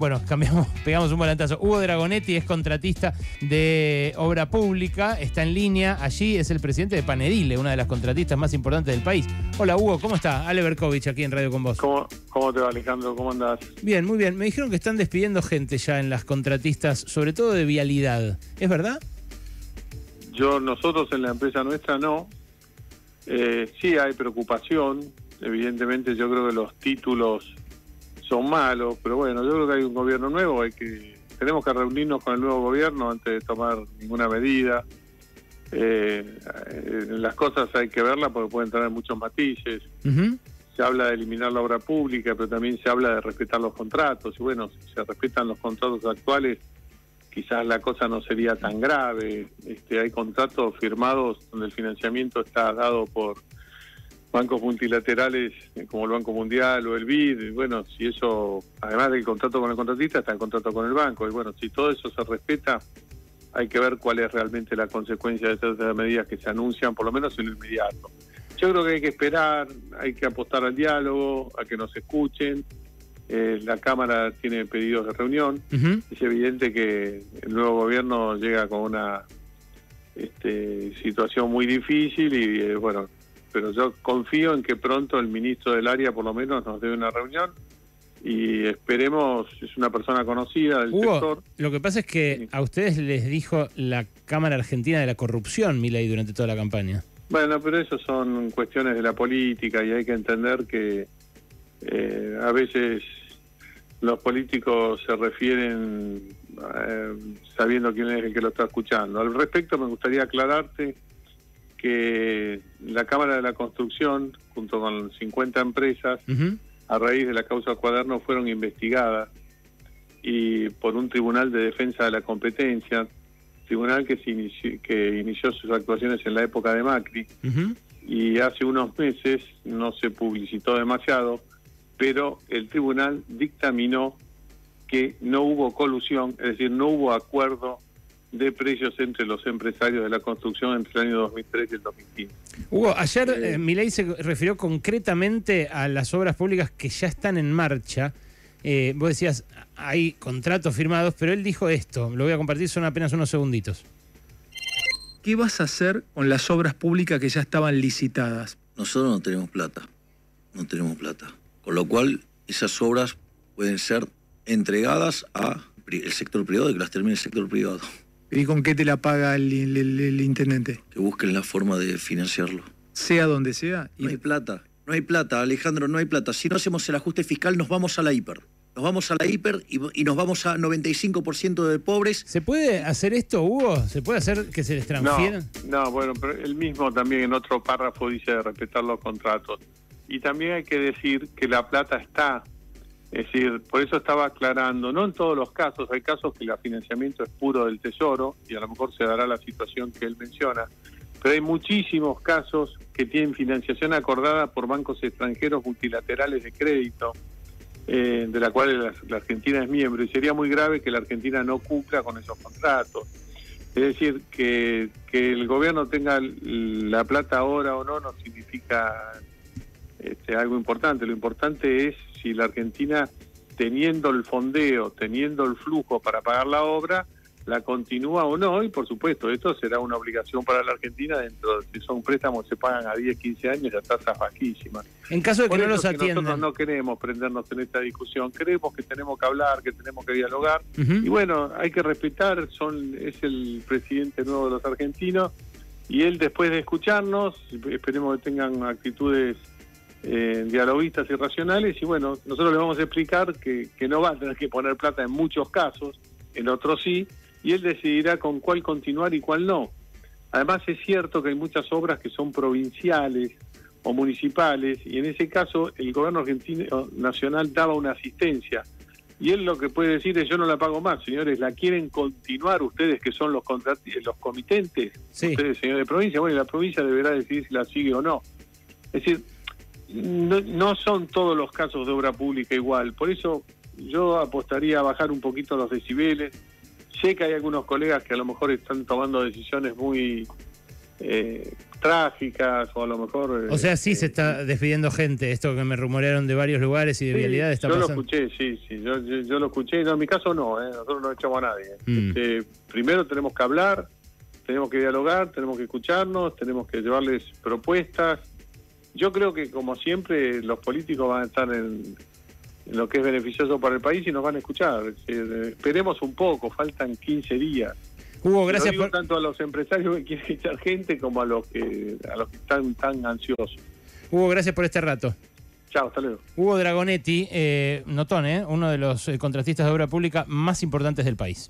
Bueno, cambiamos, pegamos un volantazo. Hugo Dragonetti es contratista de obra pública, está en línea. Allí es el presidente de Panedile, una de las contratistas más importantes del país. Hola Hugo, ¿cómo está? Ale Berkovich aquí en Radio con vos. ¿Cómo, ¿Cómo te va Alejandro? ¿Cómo andás? Bien, muy bien. Me dijeron que están despidiendo gente ya en las contratistas, sobre todo de vialidad. ¿Es verdad? Yo, nosotros en la empresa nuestra no. Eh, sí hay preocupación. Evidentemente yo creo que los títulos son malos, pero bueno, yo creo que hay un gobierno nuevo, hay que tenemos que reunirnos con el nuevo gobierno antes de tomar ninguna medida. Eh, las cosas hay que verlas porque pueden tener muchos matices. Se habla de eliminar la obra pública, pero también se habla de respetar los contratos. Y bueno, si se respetan los contratos actuales, quizás la cosa no sería tan grave. Este, hay contratos firmados donde el financiamiento está dado por bancos multilaterales eh, como el Banco Mundial o el BID, y bueno, si eso, además del contrato con el contratista, está el contrato con el banco, y bueno, si todo eso se respeta, hay que ver cuál es realmente la consecuencia de esas medidas que se anuncian, por lo menos en lo inmediato. Yo creo que hay que esperar, hay que apostar al diálogo, a que nos escuchen. Eh, la Cámara tiene pedidos de reunión. Es evidente que el nuevo gobierno llega con una este, situación muy difícil y, eh, bueno, pero yo confío en que pronto el ministro del área por lo menos nos dé una reunión y esperemos, es una persona conocida del sector. Lo que pasa es que a ustedes les dijo la Cámara Argentina de la Corrupción, Milei, durante toda la campaña. Bueno, pero eso son cuestiones de la política y hay que entender que eh, a veces los políticos se refieren eh, sabiendo quién es el que lo está escuchando. Al respecto me gustaría aclararte que la Cámara de la Construcción, junto con 50 empresas, a raíz de la causa cuaderno, fueron investigadas y por un tribunal de defensa de la competencia, tribunal que, inició, que inició sus actuaciones en la época de Macri, y hace unos meses no se publicitó demasiado, pero el tribunal dictaminó que no hubo colusión, es decir, no hubo acuerdo de precios entre los empresarios de la construcción entre el año 2003 y el 2015. Hugo, ayer eh, Milei se refirió concretamente a las obras públicas que ya están en marcha. Eh, vos decías, hay contratos firmados, pero él dijo esto, lo voy a compartir, son apenas unos segunditos. ¿Qué vas a hacer con las obras públicas que ya estaban licitadas? Nosotros no tenemos plata, no tenemos plata. Con lo cual, esas obras pueden ser entregadas a el sector privado y que las termine el sector privado. ¿Y con qué te la paga el, intendente? Que busquen la forma de financiarlo. Sea donde sea. No hay plata, no hay plata, Alejandro, no hay plata. Si no hacemos el ajuste fiscal, nos vamos a la hiper. Nos vamos a la hiper y, nos vamos a 95% de pobres. ¿Se puede hacer esto, Hugo? ¿Se puede hacer que se les transfieran? No, no, bueno, pero él mismo también en otro párrafo dice de respetar los contratos. Y también hay que decir que la plata está es decir, por eso estaba aclarando, no en todos los casos, hay casos que el financiamiento es puro del Tesoro y a lo mejor se dará la situación que él menciona, pero hay muchísimos casos que tienen financiación acordada por bancos extranjeros multilaterales de crédito, eh, de la cual la, Argentina es miembro, y sería muy grave que la Argentina no cumpla con esos contratos. Es decir, que, que el gobierno tenga la plata ahora o no no significa este, algo importante. Lo importante es si la Argentina, teniendo el fondeo, teniendo el flujo para pagar la obra, la continúa o no, y por supuesto, esto será una obligación para la Argentina dentro de si son préstamos se pagan a 10, 15 años a tasas bajísimas. En caso de que no los atiendan. Nosotros no queremos prendernos en esta discusión, creemos que tenemos que hablar, que tenemos que dialogar, y bueno, hay que respetar, son es el presidente nuevo de los argentinos, y él después de escucharnos, esperemos que tengan actitudes eh, dialoguistas y racionales y bueno, nosotros le vamos a explicar que, que no va a tener que poner plata en muchos casos, en otros sí, y él decidirá con cuál continuar y cuál no. Además es cierto que hay muchas obras que son provinciales o municipales y en ese caso el gobierno argentino nacional daba una asistencia y él lo que puede decir es yo no la pago más, señores, la quieren continuar ustedes que son los los comitentes, ustedes señores de provincia, bueno, la provincia deberá decidir si la sigue o no. Es decir, no, son todos los casos de obra pública igual, por eso yo apostaría a bajar un poquito los decibeles. Sé que hay algunos colegas que a lo mejor están tomando decisiones muy eh, trágicas o a lo mejor... O sea, sí eh, se está despidiendo gente, esto que me rumorearon de varios lugares y de Sí, vialidad está yo pasando. lo escuché, sí, sí, yo, yo, yo lo escuché. No, en mi caso no, ¿eh? nosotros no echamos a nadie. Mm. Este, primero tenemos que hablar, tenemos que dialogar, tenemos que escucharnos, tenemos que llevarles propuestas. Yo creo que, como siempre, los políticos van a estar en, en lo que es beneficioso para el país y nos van a escuchar. Eh, esperemos un poco, faltan 15 días. Hugo, gracias digo por... tanto a los empresarios que quieren echar gente como a los que a los que están tan ansiosos. Hugo, gracias por este rato. Chao, hasta luego. Hugo Dragonetti, eh, notón, ¿eh? uno de los eh, contratistas de obra pública más importantes del país.